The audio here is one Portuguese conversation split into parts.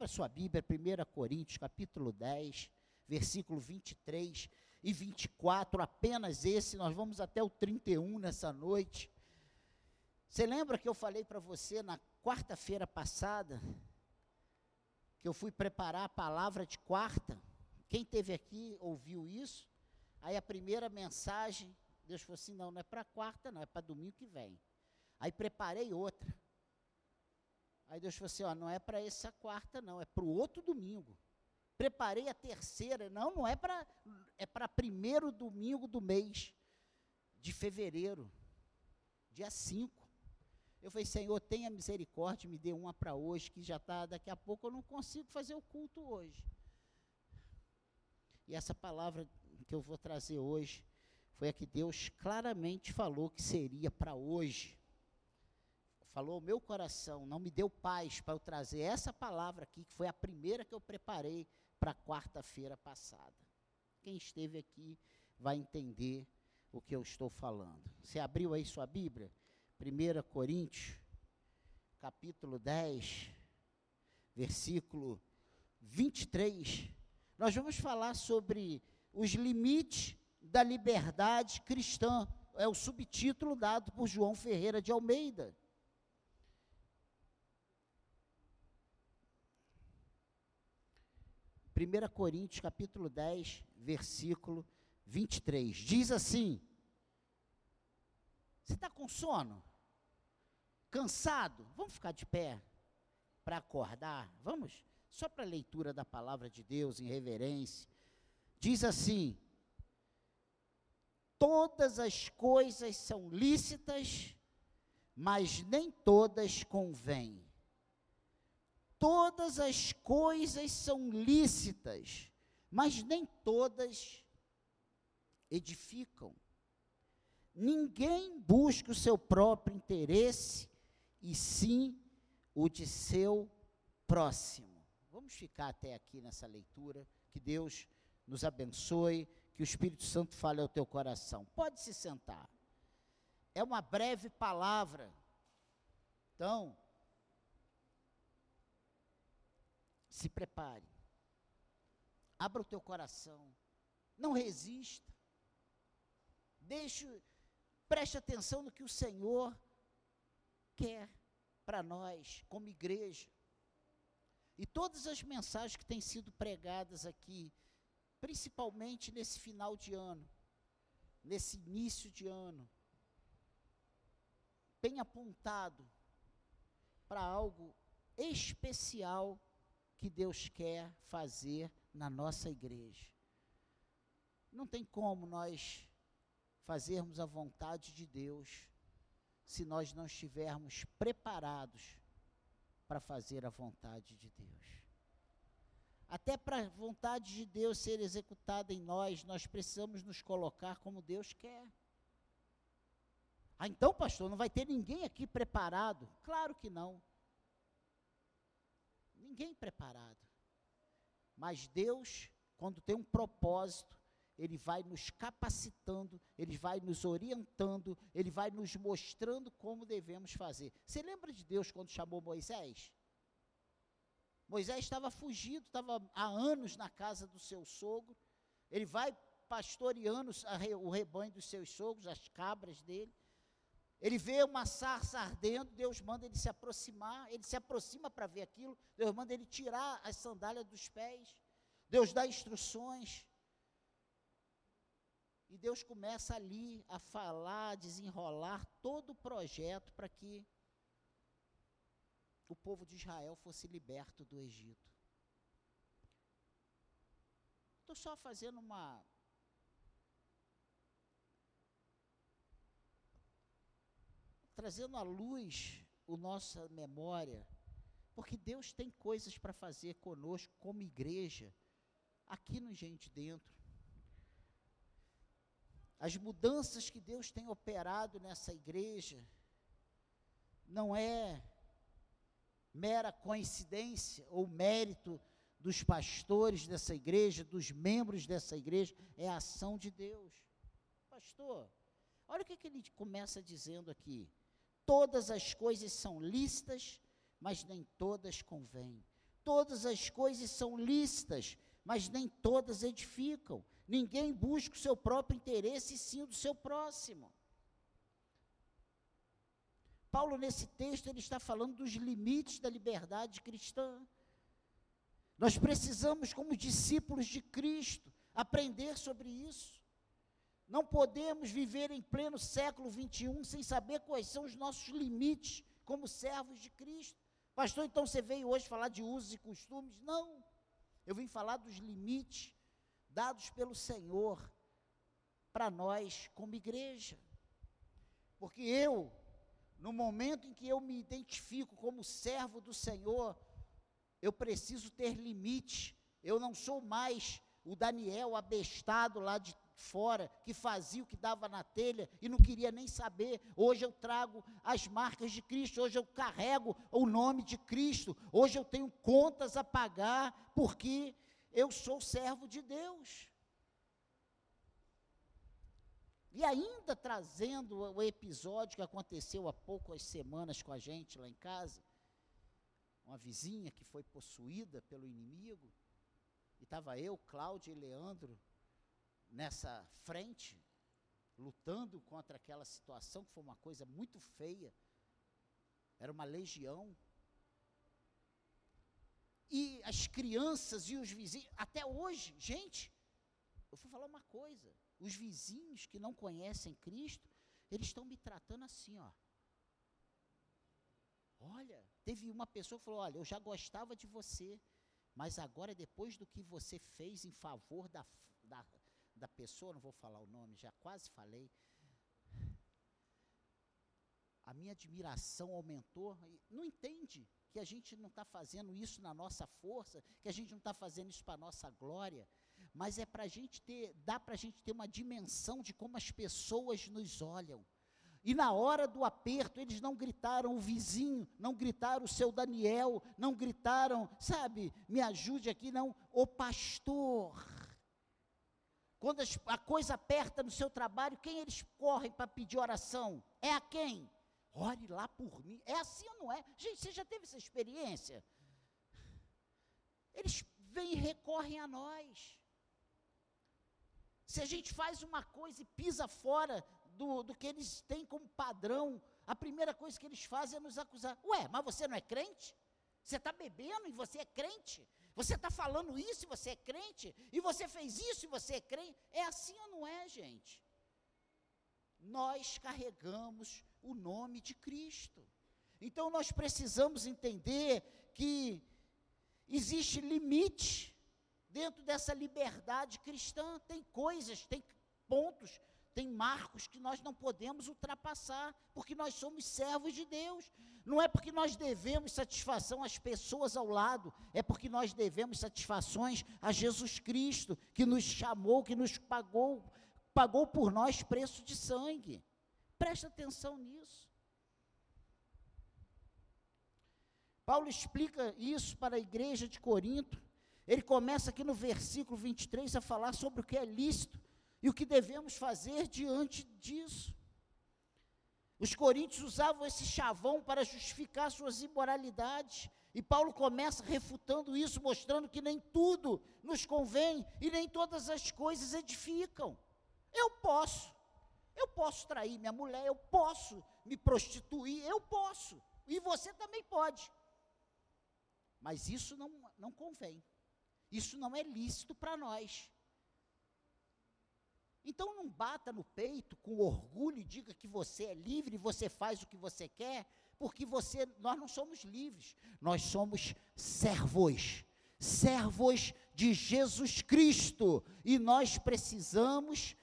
Abra sua Bíblia, 1 Coríntios, capítulo 10, versículo 23 e 24, apenas esse, nós vamos até o 31 nessa noite. Você lembra que eu falei para você na quarta-feira passada, que eu fui preparar a palavra de quarta? Quem teve aqui ouviu isso? Aí a primeira mensagem, Deus falou assim: não, não é para quarta, não, é para domingo que vem. Aí preparei outra. Aí Deus falou assim: ó, não é para essa quarta, não, é para o outro domingo. Preparei a terceira, não, não é para é para primeiro domingo do mês de fevereiro, dia 5. Eu falei, Senhor, tenha misericórdia, me dê uma para hoje, que já está, daqui a pouco eu não consigo fazer o culto hoje. E essa palavra que eu vou trazer hoje foi a que Deus claramente falou que seria para hoje falou o meu coração, não me deu paz para eu trazer essa palavra aqui, que foi a primeira que eu preparei para quarta-feira passada. Quem esteve aqui vai entender o que eu estou falando. Você abriu aí sua Bíblia? 1 Coríntios, capítulo 10, versículo 23. Nós vamos falar sobre os limites da liberdade cristã. É o subtítulo dado por João Ferreira de Almeida. 1 Coríntios capítulo 10, versículo 23. Diz assim: Você está com sono? Cansado? Vamos ficar de pé para acordar? Vamos? Só para a leitura da palavra de Deus em reverência. Diz assim: Todas as coisas são lícitas, mas nem todas convêm todas as coisas são lícitas, mas nem todas edificam. Ninguém busca o seu próprio interesse, e sim o de seu próximo. Vamos ficar até aqui nessa leitura. Que Deus nos abençoe, que o Espírito Santo fale ao teu coração. Pode se sentar. É uma breve palavra. Então, se prepare. Abra o teu coração. Não resista. Deixe, preste atenção no que o Senhor quer para nós, como igreja. E todas as mensagens que têm sido pregadas aqui, principalmente nesse final de ano, nesse início de ano, tem apontado para algo especial que Deus quer fazer na nossa igreja. Não tem como nós fazermos a vontade de Deus se nós não estivermos preparados para fazer a vontade de Deus. Até para a vontade de Deus ser executada em nós, nós precisamos nos colocar como Deus quer. Ah, então, pastor, não vai ter ninguém aqui preparado? Claro que não ninguém preparado. Mas Deus, quando tem um propósito, Ele vai nos capacitando, Ele vai nos orientando, Ele vai nos mostrando como devemos fazer. Você lembra de Deus quando chamou Moisés? Moisés estava fugido, estava há anos na casa do seu sogro. Ele vai pastoreando o rebanho dos seus sogros, as cabras dele. Ele vê uma sarça ardendo, Deus manda ele se aproximar, ele se aproxima para ver aquilo, Deus manda ele tirar as sandálias dos pés, Deus dá instruções. E Deus começa ali a falar, a desenrolar todo o projeto para que o povo de Israel fosse liberto do Egito. Estou só fazendo uma trazendo à luz a nossa memória, porque Deus tem coisas para fazer conosco como igreja, aqui no Gente Dentro. As mudanças que Deus tem operado nessa igreja não é mera coincidência ou mérito dos pastores dessa igreja, dos membros dessa igreja, é a ação de Deus. Pastor, olha o que, que ele começa dizendo aqui todas as coisas são lícitas, mas nem todas convêm. Todas as coisas são lícitas, mas nem todas edificam. Ninguém busca o seu próprio interesse, e sim o do seu próximo. Paulo, nesse texto, ele está falando dos limites da liberdade cristã. Nós precisamos, como discípulos de Cristo, aprender sobre isso. Não podemos viver em pleno século 21 sem saber quais são os nossos limites como servos de Cristo. Pastor, então você veio hoje falar de usos e costumes? Não. Eu vim falar dos limites dados pelo Senhor para nós como igreja. Porque eu, no momento em que eu me identifico como servo do Senhor, eu preciso ter limite. Eu não sou mais o Daniel abestado lá de fora, que fazia o que dava na telha e não queria nem saber. Hoje eu trago as marcas de Cristo, hoje eu carrego o nome de Cristo, hoje eu tenho contas a pagar, porque eu sou servo de Deus. E ainda trazendo o episódio que aconteceu há poucas semanas com a gente lá em casa, uma vizinha que foi possuída pelo inimigo, e estava eu, Cláudio e Leandro nessa frente, lutando contra aquela situação, que foi uma coisa muito feia, era uma legião. E as crianças e os vizinhos, até hoje, gente, eu vou falar uma coisa: os vizinhos que não conhecem Cristo, eles estão me tratando assim, ó. Olha, teve uma pessoa que falou: Olha, eu já gostava de você, mas agora, depois do que você fez em favor da, da, da pessoa, não vou falar o nome, já quase falei, a minha admiração aumentou. Não entende que a gente não está fazendo isso na nossa força, que a gente não está fazendo isso para a nossa glória, mas é para a gente ter, dá para a gente ter uma dimensão de como as pessoas nos olham. E na hora do aperto, eles não gritaram o vizinho, não gritaram o seu Daniel, não gritaram, sabe, me ajude aqui, não, o pastor. Quando a coisa aperta no seu trabalho, quem eles correm para pedir oração? É a quem? Ore lá por mim. É assim ou não é? Gente, você já teve essa experiência? Eles vêm e recorrem a nós. Se a gente faz uma coisa e pisa fora do, do que eles têm como padrão, a primeira coisa que eles fazem é nos acusar. Ué, mas você não é crente? Você está bebendo e você é crente? Você está falando isso e você é crente? E você fez isso e você é crente? É assim ou não é, gente? Nós carregamos o nome de Cristo. Então nós precisamos entender que existe limite dentro dessa liberdade cristã. Tem coisas, tem pontos, tem marcos que nós não podemos ultrapassar, porque nós somos servos de Deus. Não é porque nós devemos satisfação às pessoas ao lado, é porque nós devemos satisfações a Jesus Cristo, que nos chamou, que nos pagou, pagou por nós preço de sangue. Presta atenção nisso. Paulo explica isso para a igreja de Corinto. Ele começa aqui no versículo 23 a falar sobre o que é lícito e o que devemos fazer diante disso. Os coríntios usavam esse chavão para justificar suas imoralidades. E Paulo começa refutando isso, mostrando que nem tudo nos convém e nem todas as coisas edificam. Eu posso, eu posso trair minha mulher, eu posso me prostituir, eu posso. E você também pode. Mas isso não, não convém. Isso não é lícito para nós. Então não bata no peito com orgulho e diga que você é livre, você faz o que você quer, porque você, nós não somos livres, nós somos servos, servos de Jesus Cristo, e nós precisamos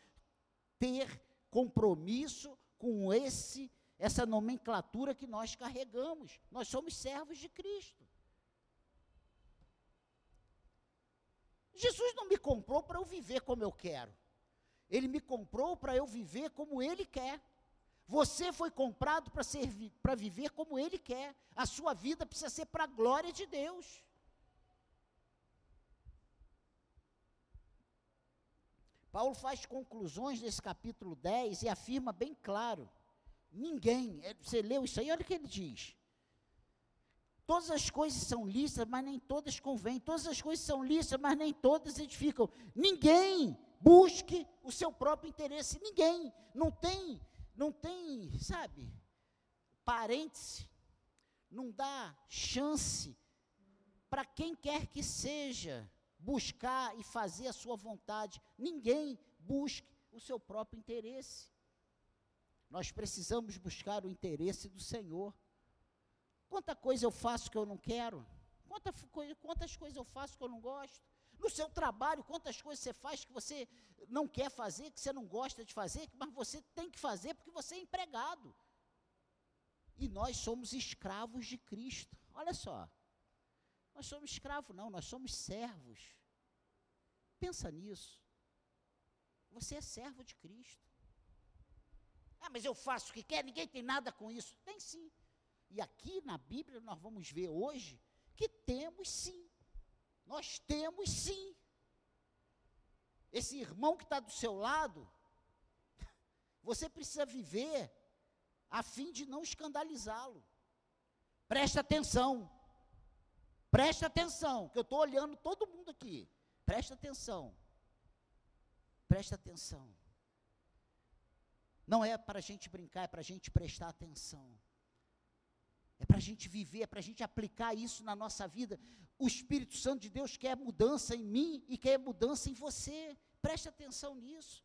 ter compromisso com esse essa nomenclatura que nós carregamos. Nós somos servos de Cristo. Jesus não me comprou para eu viver como eu quero. Ele me comprou para eu viver como Ele quer. Você foi comprado para viver como Ele quer. A sua vida precisa ser para a glória de Deus. Paulo faz conclusões nesse capítulo 10 e afirma bem claro: ninguém, é, você leu isso aí, olha o que ele diz. Todas as coisas são lícitas, mas nem todas convêm. Todas as coisas são lícitas, mas nem todas edificam. Ninguém busque o seu próprio interesse. Ninguém. Não tem, não tem, sabe, parêntese. Não dá chance para quem quer que seja buscar e fazer a sua vontade. Ninguém busque o seu próprio interesse. Nós precisamos buscar o interesse do Senhor. Quanta coisa eu faço que eu não quero? Quanta, quantas coisas eu faço que eu não gosto? No seu trabalho, quantas coisas você faz que você não quer fazer, que você não gosta de fazer, mas você tem que fazer porque você é empregado. E nós somos escravos de Cristo. Olha só. Nós somos escravos, não, nós somos servos. Pensa nisso. Você é servo de Cristo. Ah, mas eu faço o que quer, ninguém tem nada com isso. Tem sim. E aqui na Bíblia nós vamos ver hoje que temos sim. Nós temos sim. Esse irmão que está do seu lado, você precisa viver a fim de não escandalizá-lo. Presta atenção. Presta atenção, que eu estou olhando todo mundo aqui. Presta atenção. Presta atenção. Não é para a gente brincar, é para a gente prestar atenção. É para a gente viver, é para a gente aplicar isso na nossa vida. O Espírito Santo de Deus quer mudança em mim e quer mudança em você. Preste atenção nisso.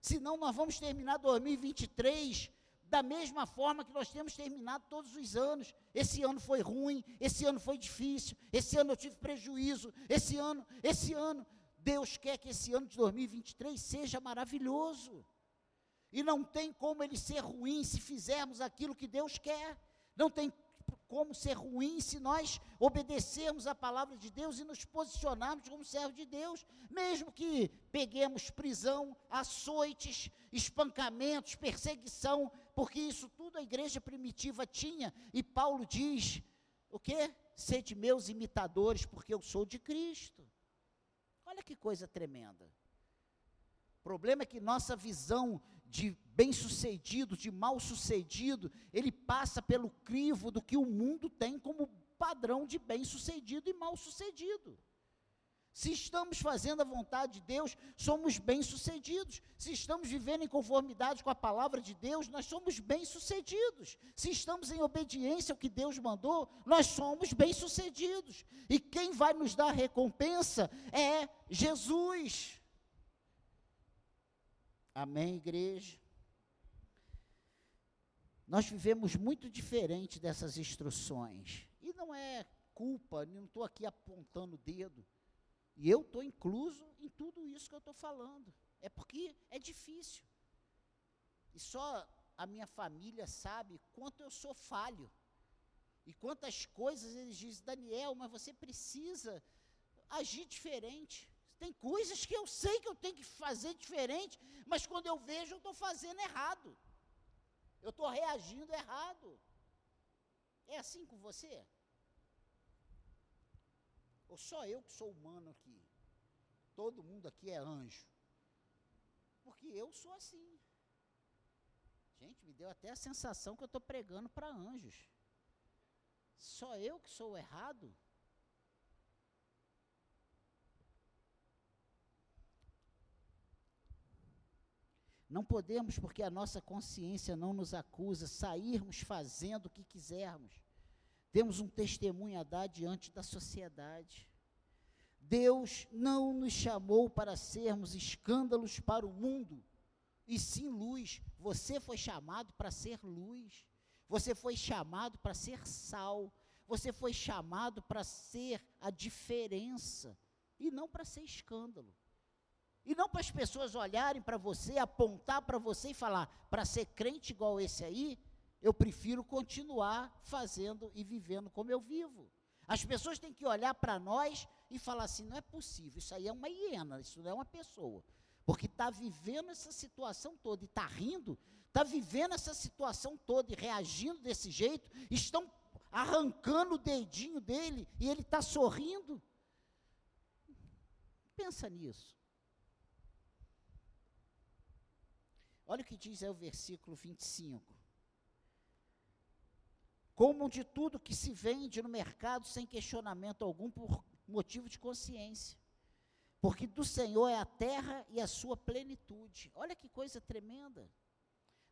Senão nós vamos terminar 2023 da mesma forma que nós temos terminado todos os anos. Esse ano foi ruim, esse ano foi difícil, esse ano eu tive prejuízo, esse ano, esse ano. Deus quer que esse ano de 2023 seja maravilhoso. E não tem como ele ser ruim se fizermos aquilo que Deus quer. Não tem como ser ruim se nós obedecermos a palavra de Deus e nos posicionarmos como servo de Deus, mesmo que peguemos prisão, açoites, espancamentos, perseguição, porque isso tudo a igreja primitiva tinha, e Paulo diz: o quê? Sede meus imitadores, porque eu sou de Cristo. Olha que coisa tremenda. O problema é que nossa visão de bem-sucedido, de mal-sucedido, ele passa pelo crivo do que o mundo tem como padrão de bem-sucedido e mal-sucedido. Se estamos fazendo a vontade de Deus, somos bem-sucedidos. Se estamos vivendo em conformidade com a palavra de Deus, nós somos bem-sucedidos. Se estamos em obediência ao que Deus mandou, nós somos bem-sucedidos. E quem vai nos dar recompensa é Jesus. Amém, igreja? Nós vivemos muito diferente dessas instruções. E não é culpa, não estou aqui apontando o dedo. E eu estou incluso em tudo isso que eu estou falando. É porque é difícil. E só a minha família sabe quanto eu sou falho. E quantas coisas eles dizem, Daniel, mas você precisa agir diferente. Tem coisas que eu sei que eu tenho que fazer diferente, mas quando eu vejo, eu estou fazendo errado. Eu estou reagindo errado. É assim com você? Ou só eu que sou humano aqui? Todo mundo aqui é anjo. Porque eu sou assim. Gente, me deu até a sensação que eu estou pregando para anjos. Só eu que sou errado? Não podemos, porque a nossa consciência não nos acusa, sairmos fazendo o que quisermos. Temos um testemunho a dar diante da sociedade. Deus não nos chamou para sermos escândalos para o mundo, e sim luz. Você foi chamado para ser luz. Você foi chamado para ser sal. Você foi chamado para ser a diferença e não para ser escândalo. E não para as pessoas olharem para você, apontar para você e falar: para ser crente igual esse aí, eu prefiro continuar fazendo e vivendo como eu vivo. As pessoas têm que olhar para nós e falar assim: não é possível, isso aí é uma hiena, isso não é uma pessoa. Porque está vivendo essa situação toda e está rindo, está vivendo essa situação toda e reagindo desse jeito, estão arrancando o dedinho dele e ele está sorrindo. Pensa nisso. Olha o que diz aí o versículo 25. comam de tudo que se vende no mercado sem questionamento algum por motivo de consciência. Porque do Senhor é a terra e a sua plenitude. Olha que coisa tremenda.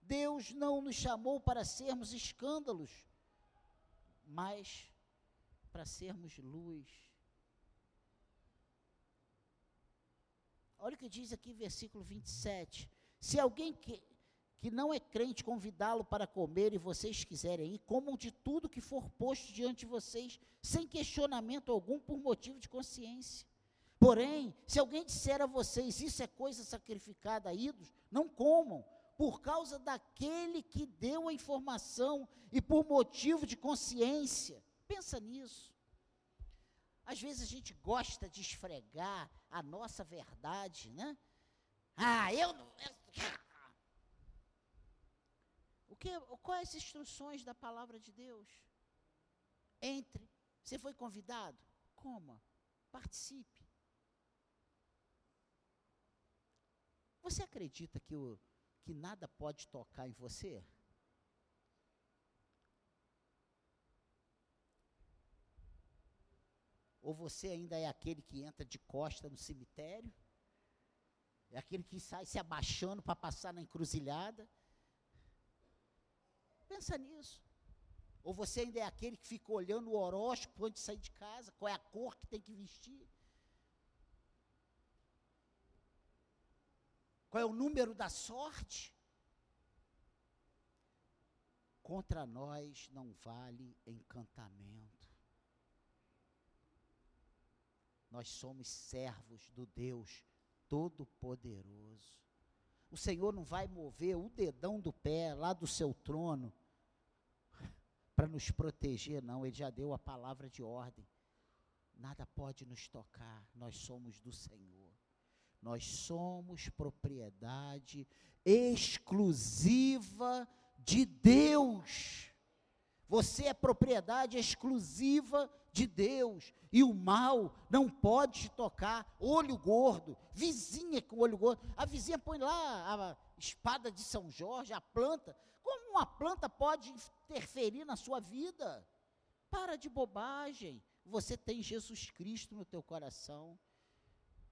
Deus não nos chamou para sermos escândalos, mas para sermos luz. Olha o que diz aqui, versículo 27. Se alguém que, que não é crente convidá-lo para comer e vocês quiserem ir, comam de tudo que for posto diante de vocês, sem questionamento algum, por motivo de consciência. Porém, se alguém disser a vocês, isso é coisa sacrificada a ídolos, não comam, por causa daquele que deu a informação e por motivo de consciência. Pensa nisso. Às vezes a gente gosta de esfregar a nossa verdade, né? Ah, eu não. O que, quais as instruções da palavra de Deus? Entre. Você foi convidado? Coma. Participe. Você acredita que, o, que nada pode tocar em você? Ou você ainda é aquele que entra de costa no cemitério? É aquele que sai se abaixando para passar na encruzilhada? Pensa nisso. Ou você ainda é aquele que fica olhando o horóscopo antes de sair de casa, qual é a cor que tem que vestir? Qual é o número da sorte? Contra nós não vale encantamento. Nós somos servos do Deus Todo-Poderoso. O Senhor não vai mover o dedão do pé lá do seu trono para nos proteger, não. Ele já deu a palavra de ordem. Nada pode nos tocar, nós somos do Senhor. Nós somos propriedade exclusiva de Deus. Você é propriedade exclusiva de Deus. E o mal não pode te tocar. Olho gordo, vizinha com olho gordo. A vizinha põe lá a espada de São Jorge, a planta. Como uma planta pode interferir na sua vida? Para de bobagem. Você tem Jesus Cristo no teu coração.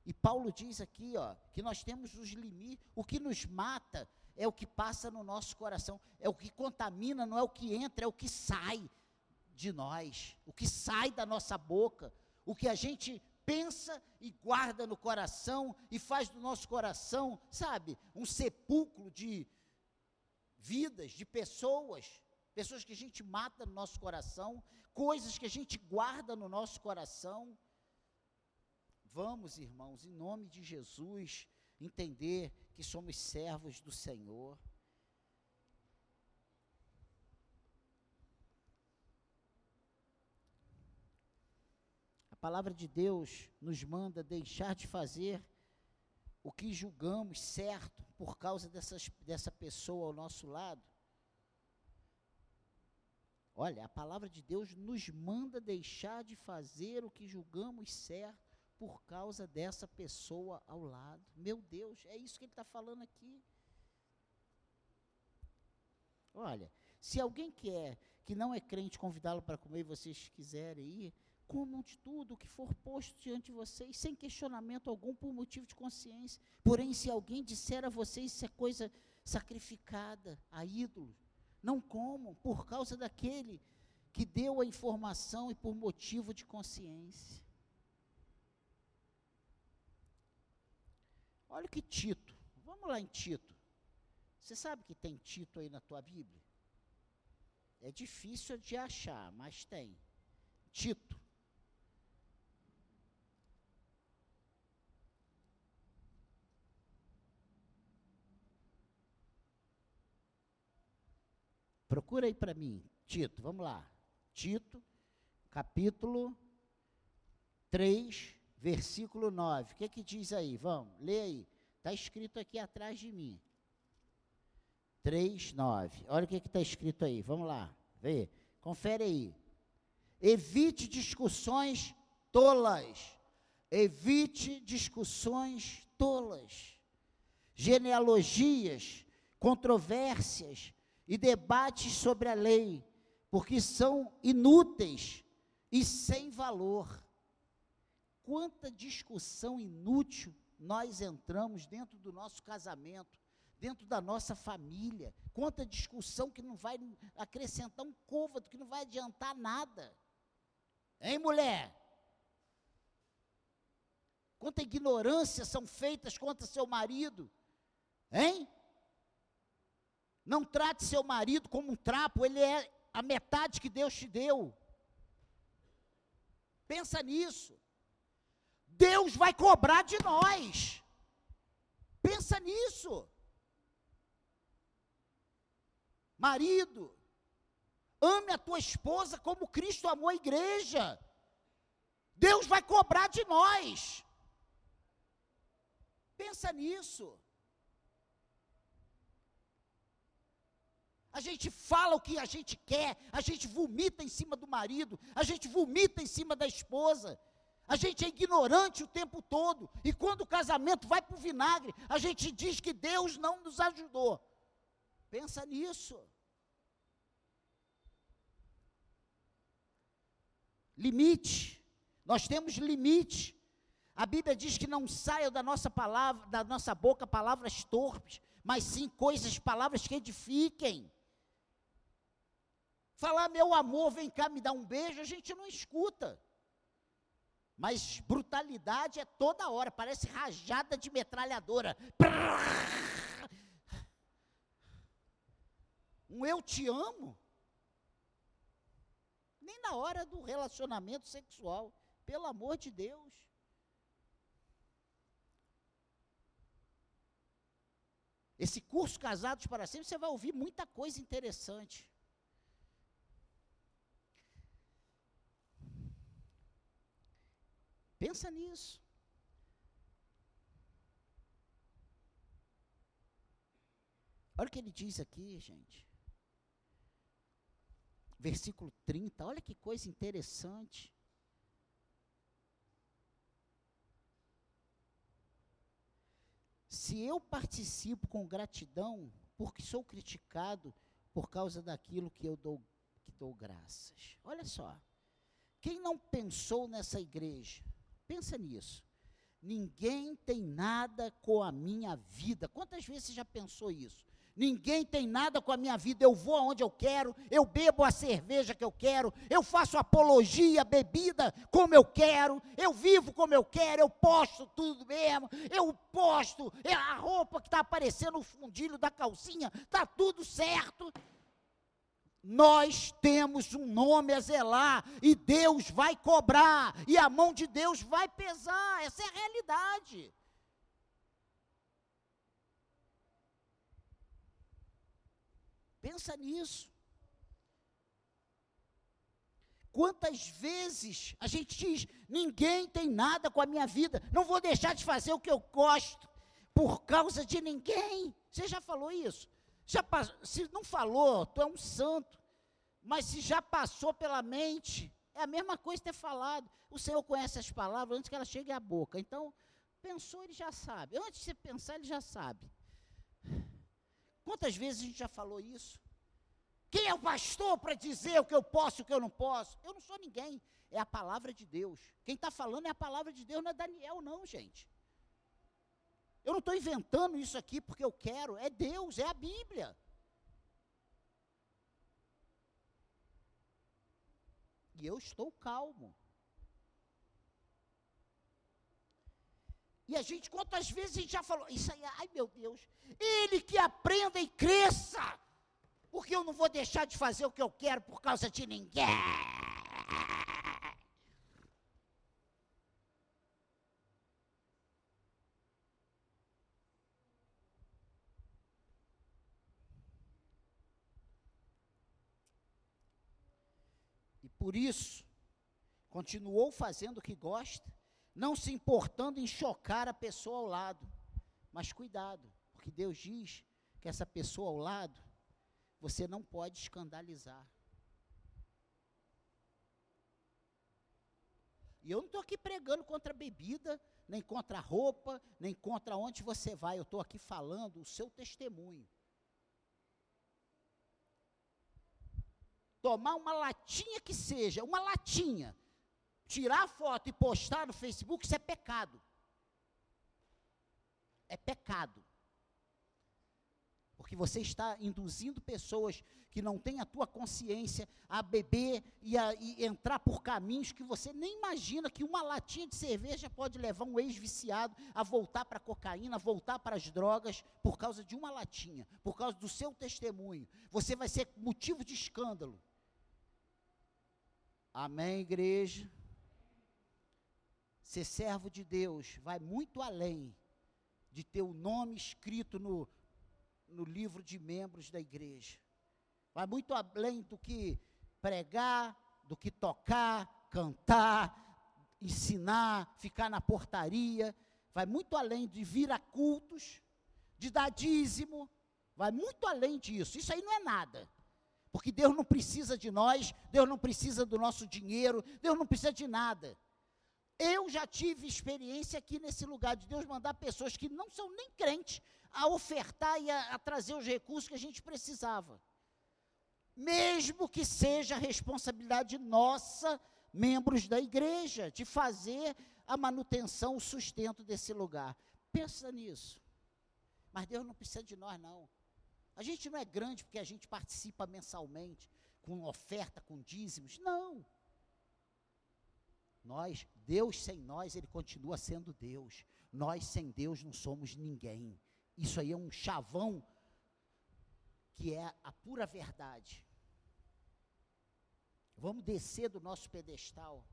E Paulo diz aqui, ó, que nós temos os limites. O que nos mata é o que passa no nosso coração, é o que contamina, não é o que entra, é o que sai de nós, o que sai da nossa boca, o que a gente pensa e guarda no coração e faz do nosso coração, sabe, um sepulcro de vidas, de pessoas, pessoas que a gente mata no nosso coração, coisas que a gente guarda no nosso coração. Vamos, irmãos, em nome de Jesus, entender que somos servos do Senhor. A palavra de Deus nos manda deixar de fazer o que julgamos certo por causa dessas, dessa pessoa ao nosso lado. Olha, a palavra de Deus nos manda deixar de fazer o que julgamos certo por causa dessa pessoa ao lado. Meu Deus, é isso que ele está falando aqui. Olha, se alguém quer que não é crente convidá-lo para comer e vocês quiserem ir, comam de tudo o que for posto diante de vocês, sem questionamento algum, por motivo de consciência. Porém, se alguém disser a vocês isso é coisa sacrificada a ídolo, não comam por causa daquele que deu a informação e por motivo de consciência. Olha que Tito, vamos lá em Tito. Você sabe que tem Tito aí na tua Bíblia? É difícil de achar, mas tem. Tito. Procura aí para mim, Tito, vamos lá. Tito, capítulo 3, versículo 9. O que que diz aí? Vamos, lê aí. Está escrito aqui atrás de mim. 3, 9. Olha o que está escrito aí. Vamos lá. Vê. Confere aí. Evite discussões tolas. Evite discussões tolas. Genealogias, controvérsias e debates sobre a lei, porque são inúteis e sem valor. Quanta discussão inútil nós entramos dentro do nosso casamento, dentro da nossa família. Quanta discussão que não vai acrescentar um côvado, que não vai adiantar nada. Hein, mulher? Quanta ignorância são feitas contra seu marido. Hein? Não trate seu marido como um trapo, ele é a metade que Deus te deu. Pensa nisso. Deus vai cobrar de nós. Pensa nisso. Marido, ame a tua esposa como Cristo amou a igreja. Deus vai cobrar de nós. Pensa nisso. A gente fala o que a gente quer, a gente vomita em cima do marido, a gente vomita em cima da esposa. A gente é ignorante o tempo todo. E quando o casamento vai para o vinagre, a gente diz que Deus não nos ajudou. Pensa nisso. Limite. Nós temos limite. A Bíblia diz que não saiam da nossa palavra, da nossa boca palavras torpes, mas sim coisas, palavras que edifiquem. Falar meu amor, vem cá me dar um beijo, a gente não escuta. Mas brutalidade é toda hora, parece rajada de metralhadora. Um eu te amo. Nem na hora do relacionamento sexual, pelo amor de Deus. Esse curso Casados para Sempre, você vai ouvir muita coisa interessante. Pensa nisso. Olha o que ele diz aqui, gente. Versículo 30, olha que coisa interessante. Se eu participo com gratidão, porque sou criticado por causa daquilo que eu dou, que dou graças. Olha só. Quem não pensou nessa igreja? Pensa nisso. Ninguém tem nada com a minha vida. Quantas vezes você já pensou isso? Ninguém tem nada com a minha vida. Eu vou aonde eu quero, eu bebo a cerveja que eu quero, eu faço apologia, bebida como eu quero, eu vivo como eu quero, eu posto tudo mesmo, eu posto é a roupa que está aparecendo no fundilho da calcinha, está tudo certo. Nós temos um nome a zelar e Deus vai cobrar e a mão de Deus vai pesar. Essa é a realidade. Pensa nisso. Quantas vezes a gente diz: ninguém tem nada com a minha vida, não vou deixar de fazer o que eu gosto por causa de ninguém. Você já falou isso? Já, se não falou, tu é um santo. Mas se já passou pela mente, é a mesma coisa ter falado. O Senhor conhece as palavras antes que elas cheguem à boca. Então, pensou, ele já sabe. Antes de você pensar, ele já sabe. Quantas vezes a gente já falou isso? Quem é o pastor para dizer o que eu posso e o que eu não posso? Eu não sou ninguém. É a palavra de Deus. Quem está falando é a palavra de Deus, não é Daniel, não, gente. Eu não estou inventando isso aqui porque eu quero. É Deus, é a Bíblia. E eu estou calmo. E a gente, quantas vezes a gente já falou, isso aí, ai meu Deus, ele que aprenda e cresça, porque eu não vou deixar de fazer o que eu quero por causa de ninguém. Por isso, continuou fazendo o que gosta, não se importando em chocar a pessoa ao lado. Mas cuidado, porque Deus diz que essa pessoa ao lado, você não pode escandalizar. E eu não estou aqui pregando contra bebida, nem contra roupa, nem contra onde você vai. Eu estou aqui falando o seu testemunho. Tomar uma latinha que seja, uma latinha, tirar a foto e postar no Facebook, isso é pecado. É pecado. Porque você está induzindo pessoas que não têm a tua consciência a beber e a e entrar por caminhos que você nem imagina que uma latinha de cerveja pode levar um ex-viciado a voltar para a cocaína, voltar para as drogas por causa de uma latinha, por causa do seu testemunho. Você vai ser motivo de escândalo. Amém, igreja? Ser servo de Deus vai muito além de ter o nome escrito no, no livro de membros da igreja. Vai muito além do que pregar, do que tocar, cantar, ensinar, ficar na portaria. Vai muito além de vir a cultos, de dar dízimo. Vai muito além disso. Isso aí não é nada. Porque Deus não precisa de nós, Deus não precisa do nosso dinheiro, Deus não precisa de nada. Eu já tive experiência aqui nesse lugar de Deus mandar pessoas que não são nem crentes a ofertar e a, a trazer os recursos que a gente precisava mesmo que seja responsabilidade nossa, membros da igreja, de fazer a manutenção, o sustento desse lugar. Pensa nisso. Mas Deus não precisa de nós, não. A gente não é grande porque a gente participa mensalmente, com oferta, com dízimos. Não. Nós, Deus sem nós, Ele continua sendo Deus. Nós sem Deus não somos ninguém. Isso aí é um chavão que é a pura verdade. Vamos descer do nosso pedestal.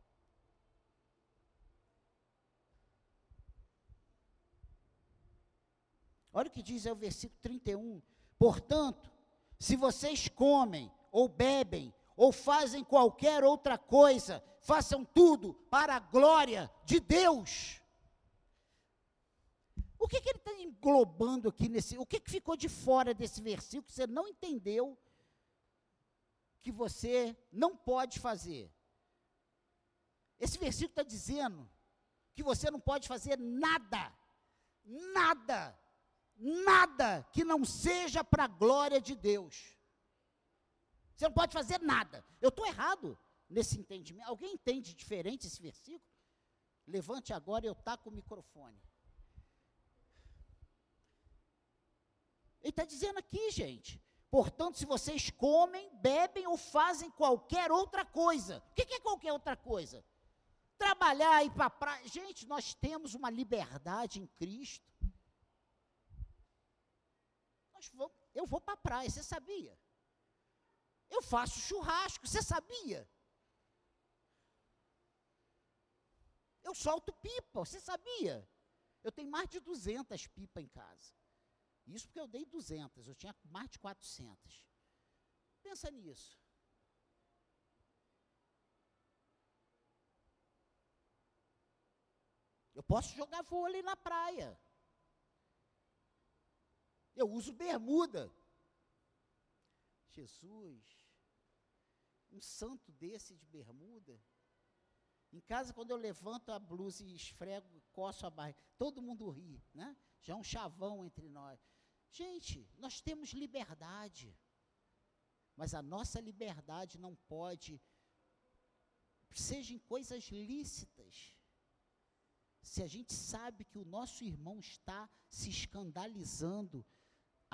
Olha o que diz aí o versículo 31. Portanto, se vocês comem, ou bebem, ou fazem qualquer outra coisa, façam tudo para a glória de Deus. O que, que ele está englobando aqui nesse. O que, que ficou de fora desse versículo que você não entendeu que você não pode fazer. Esse versículo está dizendo que você não pode fazer nada, nada, nada que não seja para a glória de Deus. Você não pode fazer nada. Eu estou errado nesse entendimento. Alguém entende diferente esse versículo? Levante agora e eu taco o microfone. Ele está dizendo aqui, gente, Portanto, se vocês comem, bebem ou fazem qualquer outra coisa. O que é qualquer outra coisa? Trabalhar, ir para praia. Gente, nós temos uma liberdade em Cristo. Vamos, eu vou para a praia, você sabia? Eu faço churrasco, você sabia? Eu solto pipa, você sabia? Eu tenho mais de 200 pipas em casa. Isso porque eu dei 200, eu tinha mais de 400. Pensa nisso. Eu posso jogar vôlei na praia. Eu uso bermuda. Jesus, um santo desse de bermuda. Em casa, quando eu levanto a blusa e esfrego, coço a barriga, todo mundo ri, né? Já é um chavão entre nós. Gente, nós temos liberdade, mas a nossa liberdade não pode, seja em coisas lícitas, se a gente sabe que o nosso irmão está se escandalizando,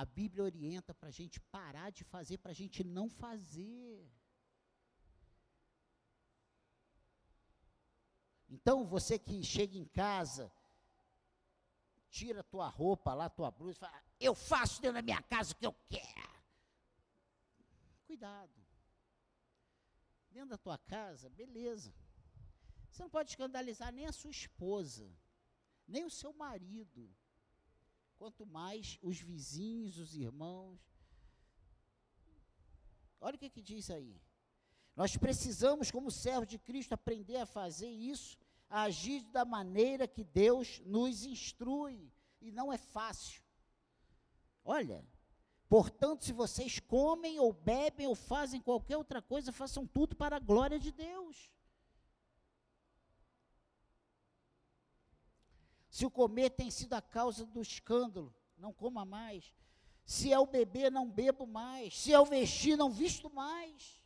a Bíblia orienta para a gente parar de fazer, para a gente não fazer. Então, você que chega em casa tira tua roupa lá, tua blusa, fala, eu faço dentro da minha casa o que eu quero. Cuidado. Dentro da tua casa, beleza. Você não pode escandalizar nem a sua esposa, nem o seu marido. Quanto mais os vizinhos, os irmãos. Olha o que, que diz aí. Nós precisamos, como servos de Cristo, aprender a fazer isso a agir da maneira que Deus nos instrui. E não é fácil. Olha, portanto, se vocês comem ou bebem ou fazem qualquer outra coisa, façam tudo para a glória de Deus. Se o comer tem sido a causa do escândalo, não coma mais. Se é o beber, não bebo mais. Se é o vestir, não visto mais.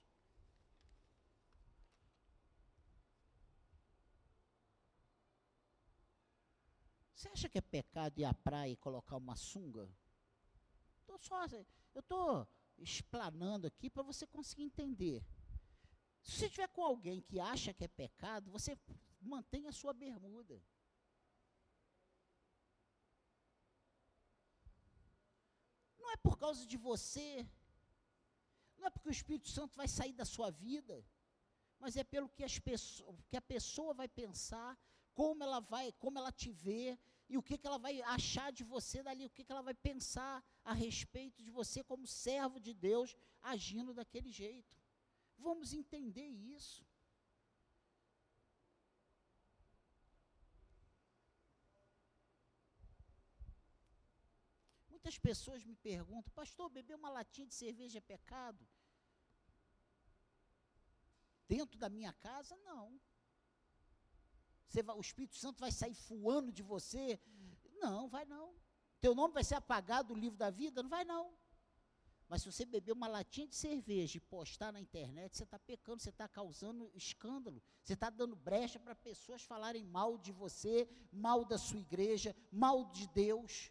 Você acha que é pecado ir à praia e colocar uma sunga? Tô só, eu estou explanando aqui para você conseguir entender. Se você estiver com alguém que acha que é pecado, você mantenha a sua bermuda. Não é por causa de você, não é porque o Espírito Santo vai sair da sua vida, mas é pelo que, as pessoas, que a pessoa vai pensar, como ela vai, como ela te vê, e o que, que ela vai achar de você dali, o que, que ela vai pensar a respeito de você como servo de Deus, agindo daquele jeito. Vamos entender isso. Muitas pessoas me perguntam, pastor, beber uma latinha de cerveja é pecado? Dentro da minha casa, não. Vai, o Espírito Santo vai sair fuando de você? Não, vai não. Teu nome vai ser apagado do livro da vida? Não vai não. Mas se você beber uma latinha de cerveja e postar na internet, você está pecando, você está causando escândalo, você está dando brecha para pessoas falarem mal de você, mal da sua igreja, mal de Deus.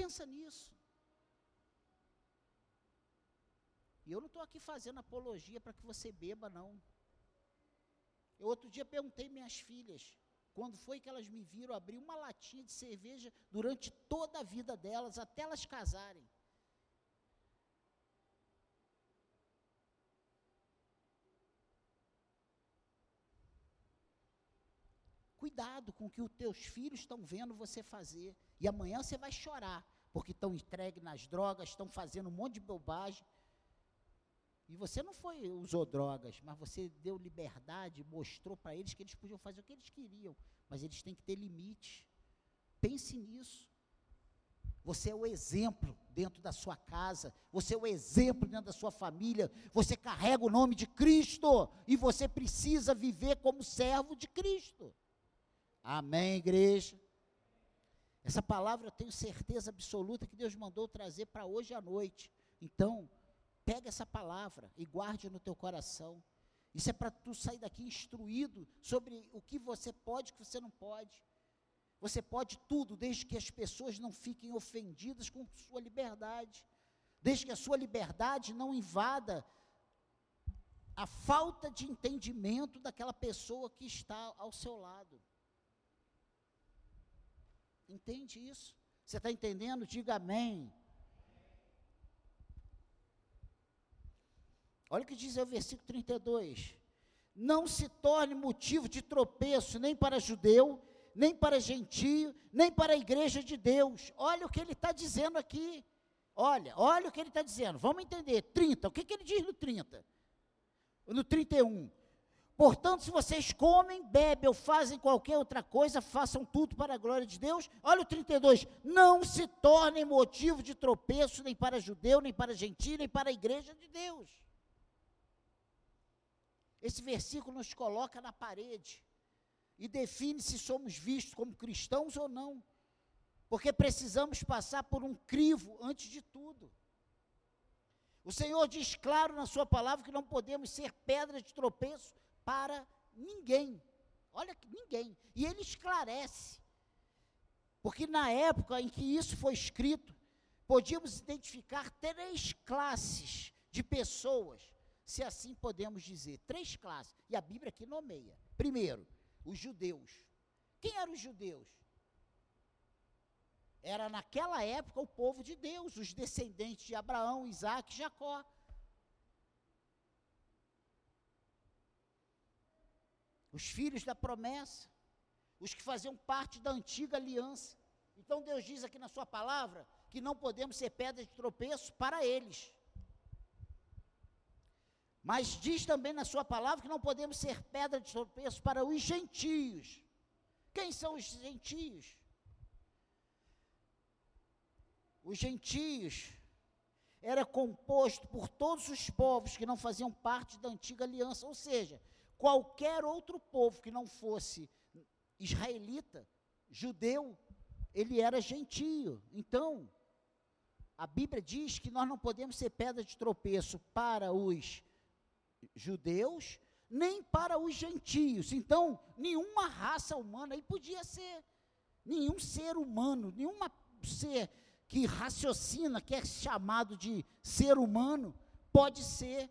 Pensa nisso. E eu não estou aqui fazendo apologia para que você beba, não. Eu outro dia perguntei minhas filhas, quando foi que elas me viram abrir uma latinha de cerveja durante toda a vida delas, até elas casarem. Cuidado com o que os teus filhos estão vendo você fazer. E amanhã você vai chorar, porque estão entregues nas drogas, estão fazendo um monte de bobagem. E você não foi, usou drogas, mas você deu liberdade, mostrou para eles que eles podiam fazer o que eles queriam, mas eles têm que ter limite. Pense nisso. Você é o exemplo dentro da sua casa, você é o exemplo dentro da sua família, você carrega o nome de Cristo e você precisa viver como servo de Cristo. Amém, igreja? Essa palavra eu tenho certeza absoluta que Deus mandou trazer para hoje à noite. Então, pega essa palavra e guarde no teu coração. Isso é para tu sair daqui instruído sobre o que você pode e o que você não pode. Você pode tudo, desde que as pessoas não fiquem ofendidas com sua liberdade. Desde que a sua liberdade não invada a falta de entendimento daquela pessoa que está ao seu lado. Entende isso? Você está entendendo? Diga amém. Olha o que diz o versículo 32. Não se torne motivo de tropeço nem para judeu, nem para gentio, nem para a igreja de Deus. Olha o que ele está dizendo aqui. Olha, olha o que ele está dizendo. Vamos entender. 30, o que, que ele diz no 30? No 31. Portanto, se vocês comem, bebem ou fazem qualquer outra coisa, façam tudo para a glória de Deus. Olha o 32. Não se tornem motivo de tropeço nem para judeu, nem para gentil, nem para a igreja de Deus. Esse versículo nos coloca na parede e define se somos vistos como cristãos ou não. Porque precisamos passar por um crivo antes de tudo. O Senhor diz claro na Sua palavra que não podemos ser pedra de tropeço para ninguém. Olha, ninguém. E ele esclarece. Porque na época em que isso foi escrito, podíamos identificar três classes de pessoas, se assim podemos dizer. Três classes. E a Bíblia aqui nomeia. Primeiro, os judeus. Quem eram os judeus? Era naquela época o povo de Deus, os descendentes de Abraão, Isaac e Jacó. Os filhos da promessa, os que faziam parte da antiga aliança. Então Deus diz aqui na Sua palavra que não podemos ser pedra de tropeço para eles. Mas diz também na Sua palavra que não podemos ser pedra de tropeço para os gentios. Quem são os gentios? Os gentios era composto por todos os povos que não faziam parte da antiga aliança, ou seja, qualquer outro povo que não fosse israelita, judeu, ele era gentio. Então, a Bíblia diz que nós não podemos ser pedra de tropeço para os judeus, nem para os gentios. Então, nenhuma raça humana aí podia ser. Nenhum ser humano, nenhum ser que raciocina, que é chamado de ser humano, pode ser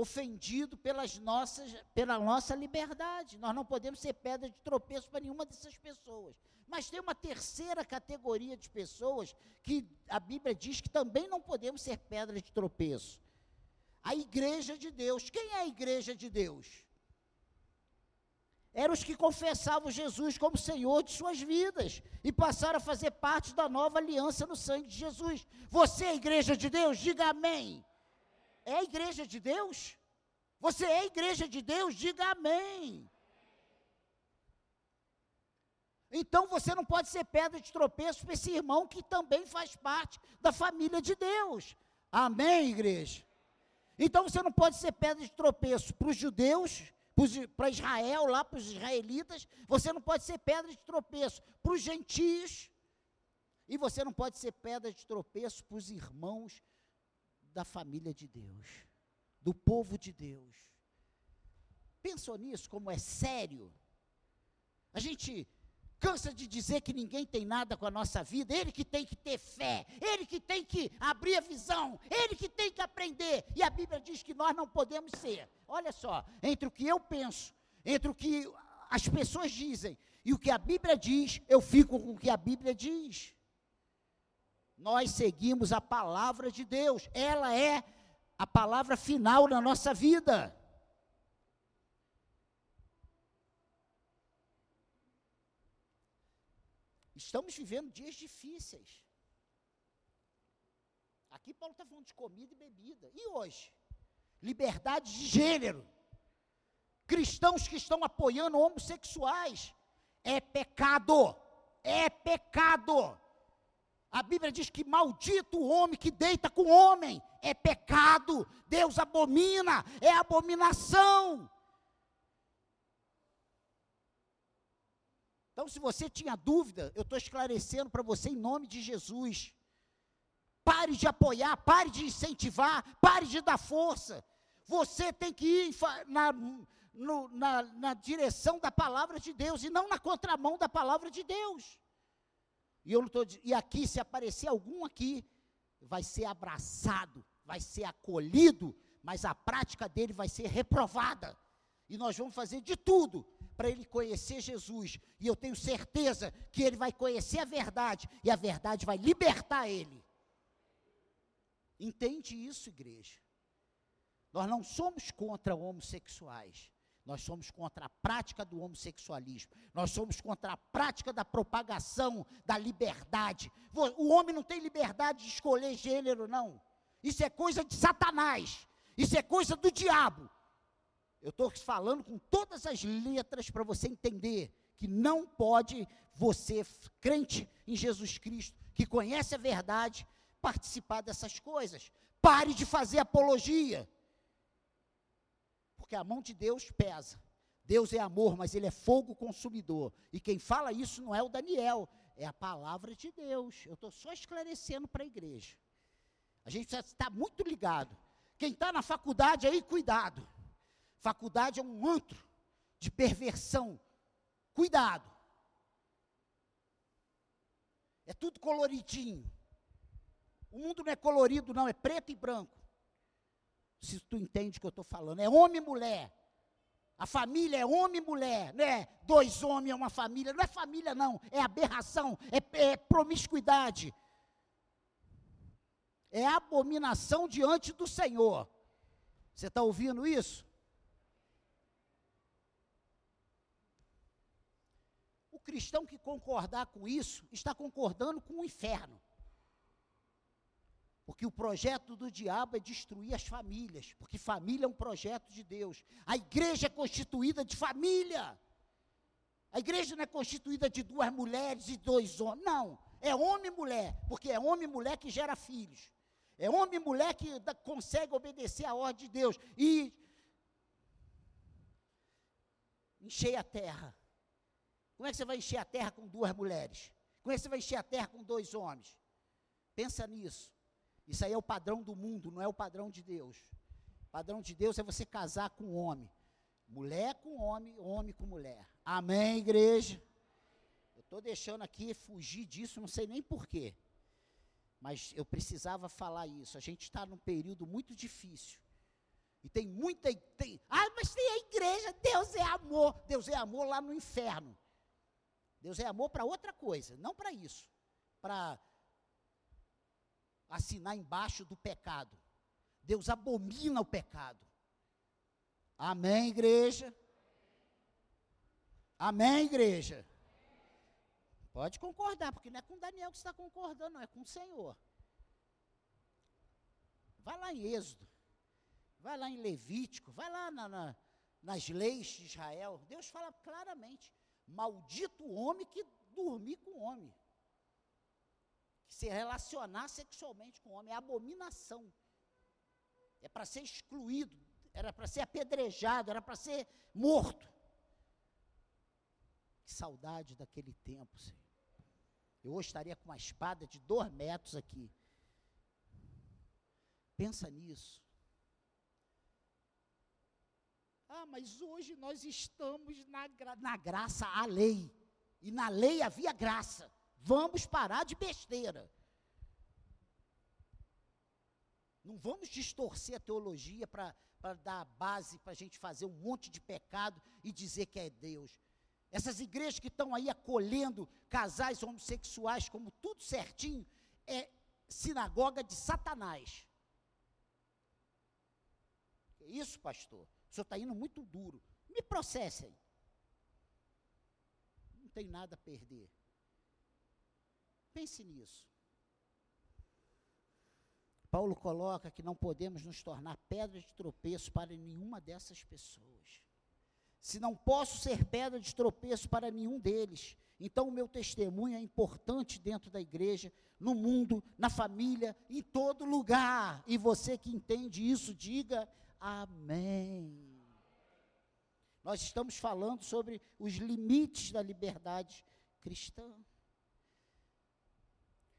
ofendido pelas nossas, pela nossa liberdade. Nós não podemos ser pedra de tropeço para nenhuma dessas pessoas. Mas tem uma terceira categoria de pessoas que a Bíblia diz que também não podemos ser pedra de tropeço. A igreja de Deus. Quem é a igreja de Deus? Eram os que confessavam Jesus como Senhor de suas vidas e passaram a fazer parte da nova aliança no sangue de Jesus. Você é a igreja de Deus? Diga amém. É a igreja de Deus? Você é a igreja de Deus? Diga amém. Então você não pode ser pedra de tropeço para esse irmão que também faz parte da família de Deus. Amém, igreja? Então você não pode ser pedra de tropeço para os judeus, para Israel, lá para os israelitas. Você não pode ser pedra de tropeço para os gentios. E você não pode ser pedra de tropeço para os irmãos da família de Deus, do povo de Deus. Pensou nisso, como é sério? A gente cansa de dizer que ninguém tem nada com a nossa vida, ele que tem que ter fé, ele que tem que abrir a visão, ele que tem que aprender. E a Bíblia diz que nós não podemos ser. Olha só, entre o que eu penso, entre o que as pessoas dizem e o que a Bíblia diz, eu fico com o que a Bíblia diz. Nós seguimos a palavra de Deus, ela é a palavra final na nossa vida. Estamos vivendo dias difíceis. Aqui Paulo está falando de comida e bebida. E hoje? Liberdade de gênero. Cristãos que estão apoiando homossexuais. É pecado. É pecado. A Bíblia diz que maldito o homem que deita com homem. É pecado. Deus abomina. É abominação. Então, se você tinha dúvida, eu estou esclarecendo para você em nome de Jesus. Pare de apoiar, pare de incentivar, pare de dar força. Você tem que ir na, no, na, na direção da palavra de Deus e não na contramão da palavra de Deus. E, eu tô, e aqui, se aparecer algum aqui, vai ser abraçado, vai ser acolhido, mas a prática dele vai ser reprovada. E nós vamos fazer de tudo para ele conhecer Jesus. E eu tenho certeza que ele vai conhecer a verdade e a verdade vai libertar ele. Entende isso, igreja? Nós não somos contra homossexuais. Nós somos contra a prática do homossexualismo. Nós somos contra a prática da propagação da liberdade. O homem não tem liberdade de escolher gênero, não. Isso é coisa de Satanás. Isso é coisa do diabo. Eu estou falando com todas as letras para você entender que não pode você, crente em Jesus Cristo, que conhece a verdade, participar dessas coisas. Pare de fazer apologia. Porque a mão de Deus pesa. Deus é amor, mas ele é fogo consumidor. E quem fala isso não é o Daniel, é a palavra de Deus. Eu estou só esclarecendo para a igreja. A gente precisa estar muito ligado. Quem está na faculdade aí, cuidado. Faculdade é um antro de perversão. Cuidado. É tudo coloridinho. O mundo não é colorido, não, é preto e branco. Se tu entende o que eu estou falando. É homem e mulher. A família é homem e mulher, não é dois homens é uma família. Não é família, não. É aberração, é, é promiscuidade. É abominação diante do Senhor. Você está ouvindo isso? cristão que concordar com isso está concordando com o inferno. Porque o projeto do diabo é destruir as famílias, porque família é um projeto de Deus. A igreja é constituída de família. A igreja não é constituída de duas mulheres e dois homens. Não, é homem e mulher, porque é homem e mulher que gera filhos. É homem e mulher que consegue obedecer à ordem de Deus e encher a terra. Como é que você vai encher a terra com duas mulheres? Como é que você vai encher a terra com dois homens? Pensa nisso. Isso aí é o padrão do mundo, não é o padrão de Deus. O padrão de Deus é você casar com homem. Mulher com homem, homem com mulher. Amém, igreja? estou deixando aqui fugir disso, não sei nem porquê. Mas eu precisava falar isso. A gente está num período muito difícil. E tem muita. Tem, ah, mas tem a igreja, Deus é amor. Deus é amor lá no inferno. Deus é amor para outra coisa, não para isso. Para assinar embaixo do pecado. Deus abomina o pecado. Amém, igreja? Amém, igreja? Pode concordar, porque não é com Daniel que está concordando, não, é com o Senhor. Vai lá em Êxodo, vai lá em Levítico, vai lá na, na, nas leis de Israel. Deus fala claramente: maldito o homem que dormir com o homem. Se relacionar sexualmente com o homem é abominação. É para ser excluído, era para ser apedrejado, era para ser morto. Que saudade daquele tempo, Senhor. Eu hoje estaria com uma espada de dois metros aqui. Pensa nisso. Ah, mas hoje nós estamos na, gra na graça, a lei. E na lei havia graça. Vamos parar de besteira. Não vamos distorcer a teologia para dar base para a gente fazer um monte de pecado e dizer que é Deus. Essas igrejas que estão aí acolhendo casais homossexuais como tudo certinho, é sinagoga de Satanás. Que isso, pastor? O senhor está indo muito duro. Me processem. Não tem nada a perder. Pense nisso. Paulo coloca que não podemos nos tornar pedra de tropeço para nenhuma dessas pessoas se não posso ser pedra de tropeço para nenhum deles, então o meu testemunho é importante dentro da igreja, no mundo, na família, em todo lugar. E você que entende isso, diga amém. Nós estamos falando sobre os limites da liberdade cristã.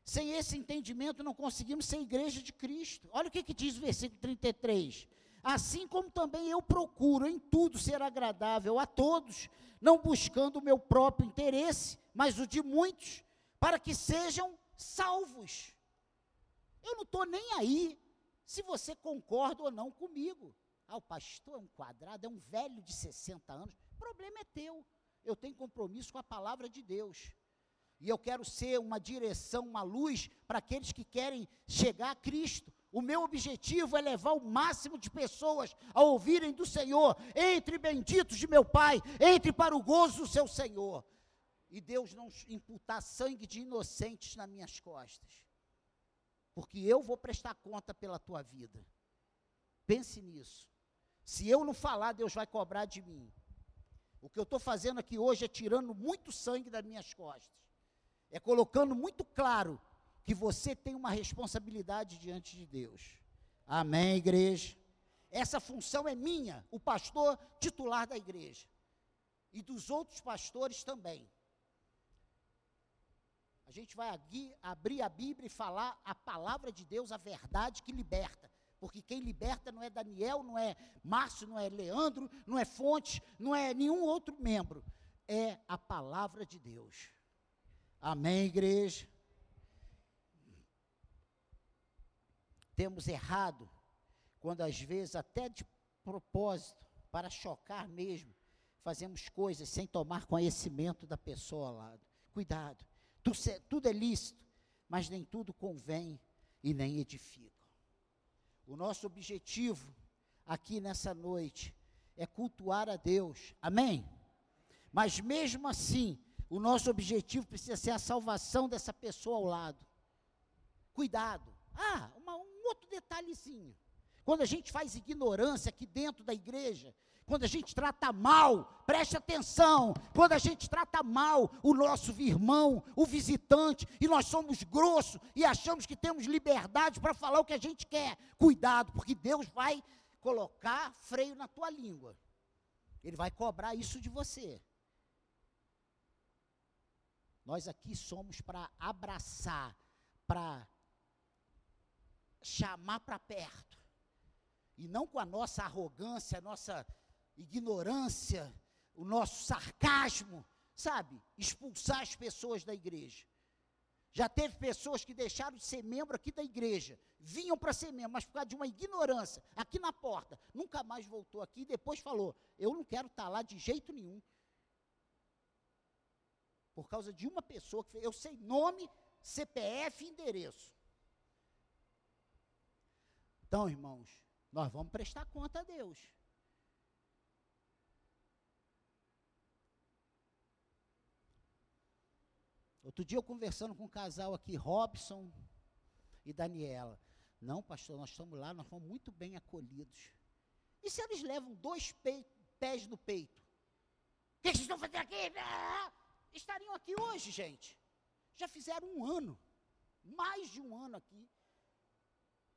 Sem esse entendimento, não conseguimos ser igreja de Cristo. Olha o que, que diz o versículo 33. Assim como também eu procuro em tudo ser agradável a todos, não buscando o meu próprio interesse, mas o de muitos, para que sejam salvos. Eu não estou nem aí se você concorda ou não comigo. Ah, o pastor é um quadrado, é um velho de 60 anos. O problema é teu. Eu tenho compromisso com a palavra de Deus. E eu quero ser uma direção, uma luz para aqueles que querem chegar a Cristo. O meu objetivo é levar o máximo de pessoas a ouvirem do Senhor. Entre benditos de meu Pai, entre para o gozo do seu Senhor. E Deus não imputar sangue de inocentes nas minhas costas. Porque eu vou prestar conta pela tua vida. Pense nisso. Se eu não falar, Deus vai cobrar de mim. O que eu estou fazendo aqui hoje é tirando muito sangue das minhas costas. É colocando muito claro que você tem uma responsabilidade diante de Deus. Amém, igreja? Essa função é minha, o pastor titular da igreja. E dos outros pastores também. A gente vai aqui abrir a Bíblia e falar a palavra de Deus, a verdade que liberta. Porque quem liberta não é Daniel, não é Márcio, não é Leandro, não é Fonte, não é nenhum outro membro. É a palavra de Deus. Amém, igreja? temos errado, quando às vezes até de propósito, para chocar mesmo, fazemos coisas sem tomar conhecimento da pessoa ao lado. Cuidado, tudo, é lícito, mas nem tudo convém e nem edifica. O nosso objetivo aqui nessa noite é cultuar a Deus, amém? Mas mesmo assim, o nosso objetivo precisa ser a salvação dessa pessoa ao lado. Cuidado. Ah, uma, outro detalhezinho. Quando a gente faz ignorância aqui dentro da igreja, quando a gente trata mal, preste atenção, quando a gente trata mal o nosso irmão, o visitante, e nós somos grossos e achamos que temos liberdade para falar o que a gente quer, cuidado, porque Deus vai colocar freio na tua língua. Ele vai cobrar isso de você. Nós aqui somos para abraçar, para chamar para perto. E não com a nossa arrogância, a nossa ignorância, o nosso sarcasmo, sabe, expulsar as pessoas da igreja. Já teve pessoas que deixaram de ser membro aqui da igreja, vinham para ser membro, mas por causa de uma ignorância, aqui na porta, nunca mais voltou aqui e depois falou: Eu não quero estar tá lá de jeito nenhum. Por causa de uma pessoa que fez, eu sei nome, CPF e endereço. Então, irmãos, nós vamos prestar conta a Deus. Outro dia eu conversando com um casal aqui, Robson e Daniela. Não, pastor, nós estamos lá, nós fomos muito bem acolhidos. E se eles levam dois pés no peito? O que, vocês estão fazendo aqui? Estariam aqui hoje, gente. Já fizeram um ano, mais de um ano aqui,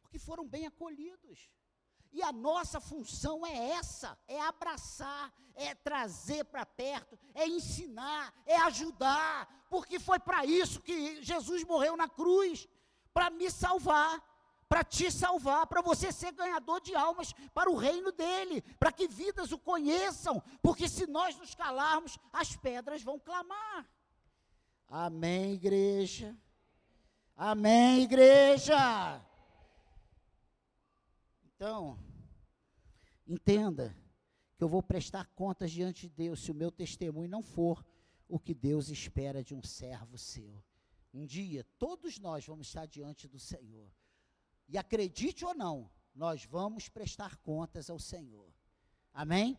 porque foram bem acolhidos. E a nossa função é essa: é abraçar, é trazer para perto, é ensinar, é ajudar, porque foi para isso que Jesus morreu na cruz para me salvar, para te salvar, para você ser ganhador de almas para o reino dele, para que vidas o conheçam, porque se nós nos calarmos, as pedras vão clamar. Amém, igreja. Amém, igreja. Então, entenda que eu vou prestar contas diante de Deus se o meu testemunho não for o que Deus espera de um servo seu. Um dia, todos nós vamos estar diante do Senhor. E acredite ou não, nós vamos prestar contas ao Senhor. Amém?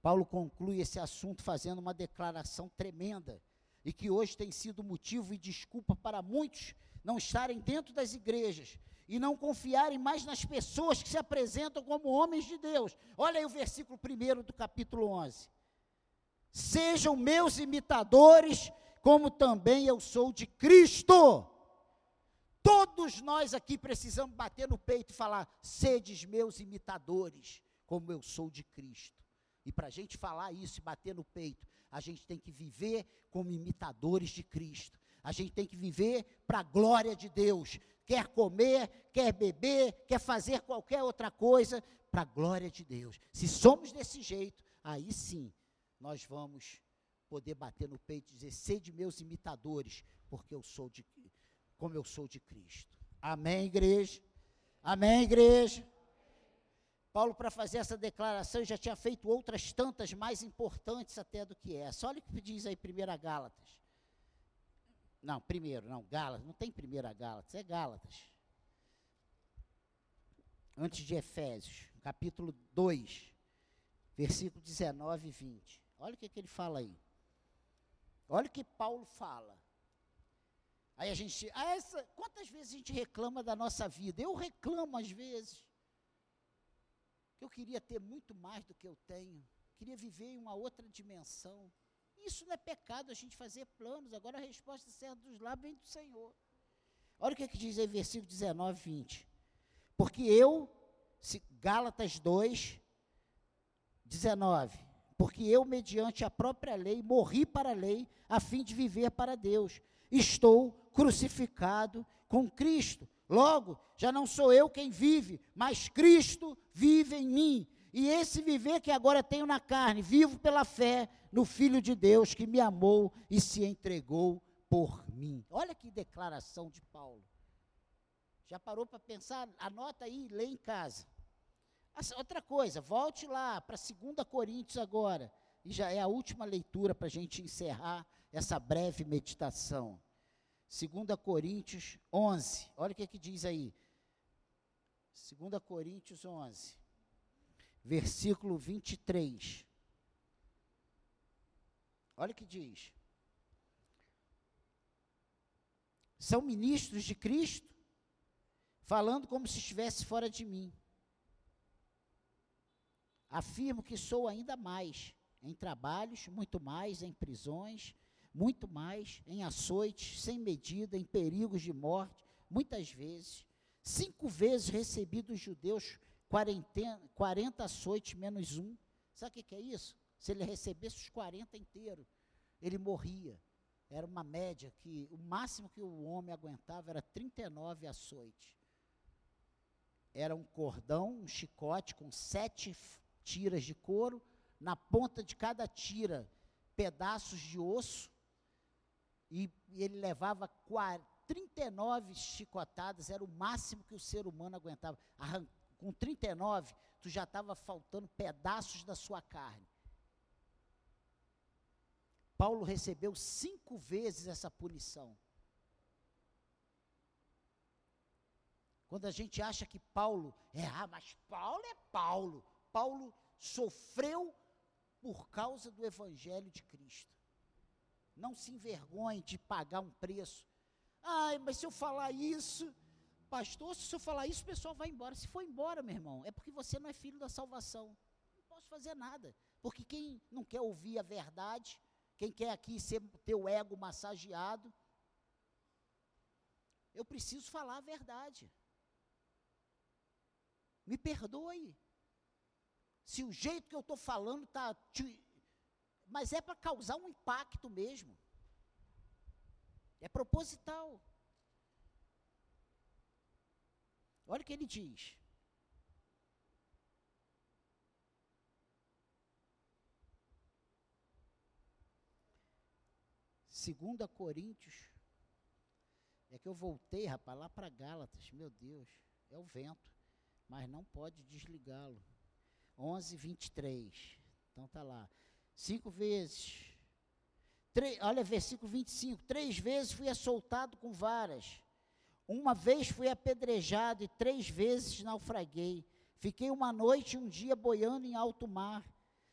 Paulo conclui esse assunto fazendo uma declaração tremenda e que hoje tem sido motivo e desculpa para muitos não estarem dentro das igrejas e não confiarem mais nas pessoas que se apresentam como homens de Deus. Olha aí o versículo 1 do capítulo 11. Sejam meus imitadores, como também eu sou de Cristo. Todos nós aqui precisamos bater no peito e falar: sedes meus imitadores, como eu sou de Cristo. E para a gente falar isso e bater no peito, a gente tem que viver como imitadores de Cristo. A gente tem que viver para a glória de Deus quer comer, quer beber, quer fazer qualquer outra coisa, para a glória de Deus. Se somos desse jeito, aí sim nós vamos poder bater no peito e dizer: sede meus imitadores, porque eu sou de como eu sou de Cristo. Amém, igreja? Amém, igreja? Paulo, para fazer essa declaração, já tinha feito outras tantas mais importantes até do que essa. Olha o que diz aí 1 Gálatas. Não, primeiro, não, Gálatas, não tem primeira Gálatas, é Gálatas. Antes de Efésios, capítulo 2, versículo 19 e 20. Olha o que, que ele fala aí. Olha o que Paulo fala. Aí a gente, ah, essa, quantas vezes a gente reclama da nossa vida? Eu reclamo às vezes. Que eu queria ter muito mais do que eu tenho. Queria viver em uma outra dimensão. Isso não é pecado a gente fazer planos. Agora a resposta certa dos lábios vem do Senhor. Olha o que, é que diz aí, versículo 19, 20. Porque eu, Gálatas 2, 19. Porque eu, mediante a própria lei, morri para a lei, a fim de viver para Deus. Estou crucificado com Cristo. Logo, já não sou eu quem vive, mas Cristo vive em mim. E esse viver que agora tenho na carne, vivo pela fé no Filho de Deus que me amou e se entregou por mim. Olha que declaração de Paulo. Já parou para pensar? Anota aí, lê em casa. Outra coisa, volte lá para 2 Coríntios agora. E já é a última leitura para a gente encerrar essa breve meditação. 2 Coríntios 11. Olha o que, é que diz aí. 2 Coríntios 11 versículo 23. Olha o que diz. São ministros de Cristo, falando como se estivesse fora de mim. Afirmo que sou ainda mais em trabalhos, muito mais em prisões, muito mais em açoites, sem medida, em perigos de morte, muitas vezes. Cinco vezes recebi dos judeus 40, 40 açoites menos um. Sabe o que é isso? Se ele recebesse os 40 inteiros, ele morria. Era uma média que o máximo que o homem aguentava era 39 açoites. Era um cordão, um chicote com sete tiras de couro. Na ponta de cada tira pedaços de osso, e, e ele levava 39 chicotadas, era o máximo que o ser humano aguentava. Arran com 39, tu já estava faltando pedaços da sua carne. Paulo recebeu cinco vezes essa punição. Quando a gente acha que Paulo é, ah, mas Paulo é Paulo. Paulo sofreu por causa do Evangelho de Cristo. Não se envergonhe de pagar um preço. Ai, mas se eu falar isso, pastor, se eu falar isso, o pessoal vai embora. Se for embora, meu irmão, é porque você não é filho da salvação. Não posso fazer nada. Porque quem não quer ouvir a verdade, quem quer aqui ser, ter o ego massageado, eu preciso falar a verdade. Me perdoe. Se o jeito que eu estou falando está. Mas é para causar um impacto mesmo. É proposital. Olha o que ele diz. Segunda Coríntios. É que eu voltei, rapaz, lá para Gálatas. Meu Deus, é o vento mas não pode desligá-lo. 11, 23. Então tá lá. Cinco vezes. Olha, versículo 25. Três vezes fui assoltado com varas. Uma vez fui apedrejado e três vezes naufraguei. Fiquei uma noite e um dia boiando em alto mar.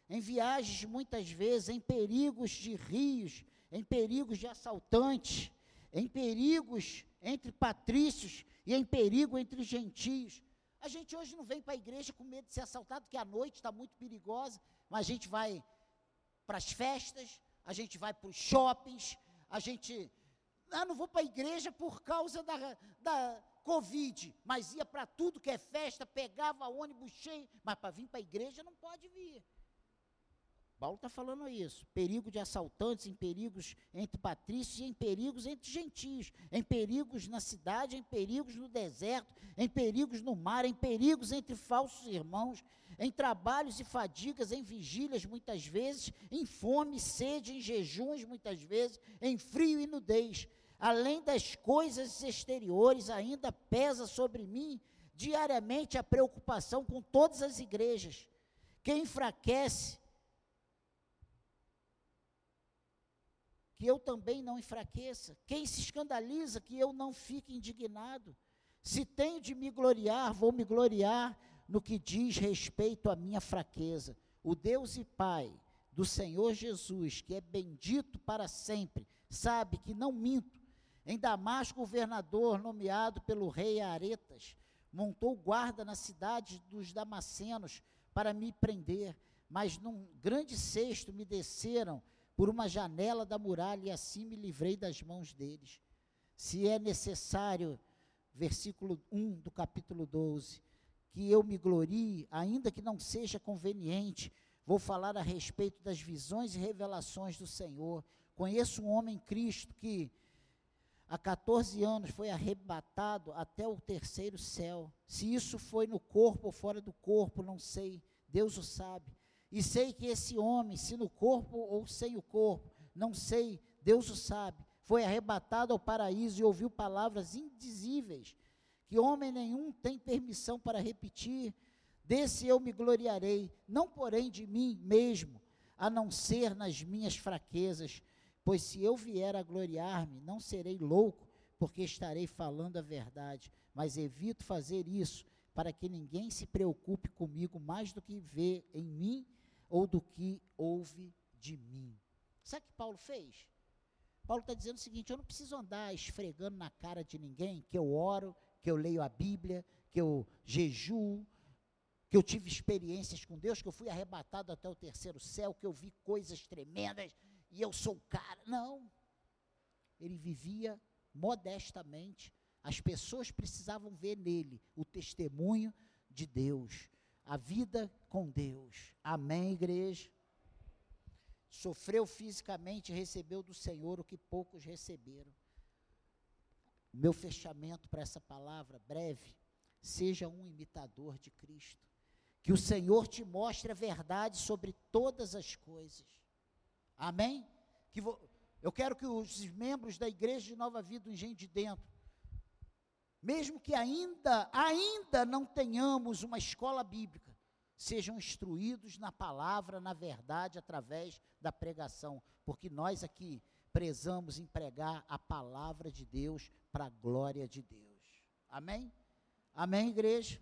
Em viagens, muitas vezes, em perigos de rios, em perigos de assaltantes, em perigos entre patrícios e em perigo entre gentios a gente hoje não vem para a igreja com medo de ser assaltado, porque a noite está muito perigosa, mas a gente vai para as festas, a gente vai para os shoppings, a gente. Ah, não vou para a igreja por causa da, da Covid, mas ia para tudo que é festa, pegava ônibus cheio, mas para vir para a igreja não pode vir. Paulo está falando isso. Perigo de assaltantes, em perigos entre patrícios em perigos entre gentios, em perigos na cidade, em perigos no deserto, em perigos no mar, em perigos entre falsos irmãos, em trabalhos e fadigas, em vigílias muitas vezes, em fome, sede, em jejuns muitas vezes, em frio e nudez. Além das coisas exteriores, ainda pesa sobre mim diariamente a preocupação com todas as igrejas. Quem enfraquece que eu também não enfraqueça. Quem se escandaliza, que eu não fique indignado. Se tenho de me gloriar, vou me gloriar no que diz respeito à minha fraqueza. O Deus e Pai do Senhor Jesus, que é bendito para sempre, sabe que não minto. Em Damasco, o governador, nomeado pelo rei Aretas, montou guarda na cidade dos Damascenos para me prender, mas num grande cesto me desceram por uma janela da muralha e assim me livrei das mãos deles. Se é necessário, versículo 1 do capítulo 12, que eu me glorie, ainda que não seja conveniente, vou falar a respeito das visões e revelações do Senhor. Conheço um homem Cristo que há 14 anos foi arrebatado até o terceiro céu. Se isso foi no corpo ou fora do corpo, não sei, Deus o sabe. E sei que esse homem, se no corpo ou sem o corpo, não sei, Deus o sabe, foi arrebatado ao paraíso e ouviu palavras indizíveis, que homem nenhum tem permissão para repetir. Desse eu me gloriarei, não porém de mim mesmo, a não ser nas minhas fraquezas, pois se eu vier a gloriar-me, não serei louco, porque estarei falando a verdade, mas evito fazer isso, para que ninguém se preocupe comigo mais do que vê em mim ou do que ouve de mim. Sabe o que Paulo fez? Paulo está dizendo o seguinte: eu não preciso andar esfregando na cara de ninguém que eu oro, que eu leio a Bíblia, que eu jejuo, que eu tive experiências com Deus, que eu fui arrebatado até o terceiro céu, que eu vi coisas tremendas e eu sou o cara. Não. Ele vivia modestamente. As pessoas precisavam ver nele o testemunho de Deus a vida com Deus. Amém, igreja? Sofreu fisicamente recebeu do Senhor o que poucos receberam. O meu fechamento para essa palavra breve, seja um imitador de Cristo. Que o Senhor te mostre a verdade sobre todas as coisas. Amém? Que vo, eu quero que os membros da igreja de Nova Vida do Engenho de Dentro, mesmo que ainda, ainda não tenhamos uma escola bíblica, sejam instruídos na palavra, na verdade, através da pregação, porque nós aqui prezamos em pregar a palavra de Deus para a glória de Deus. Amém? Amém, igreja?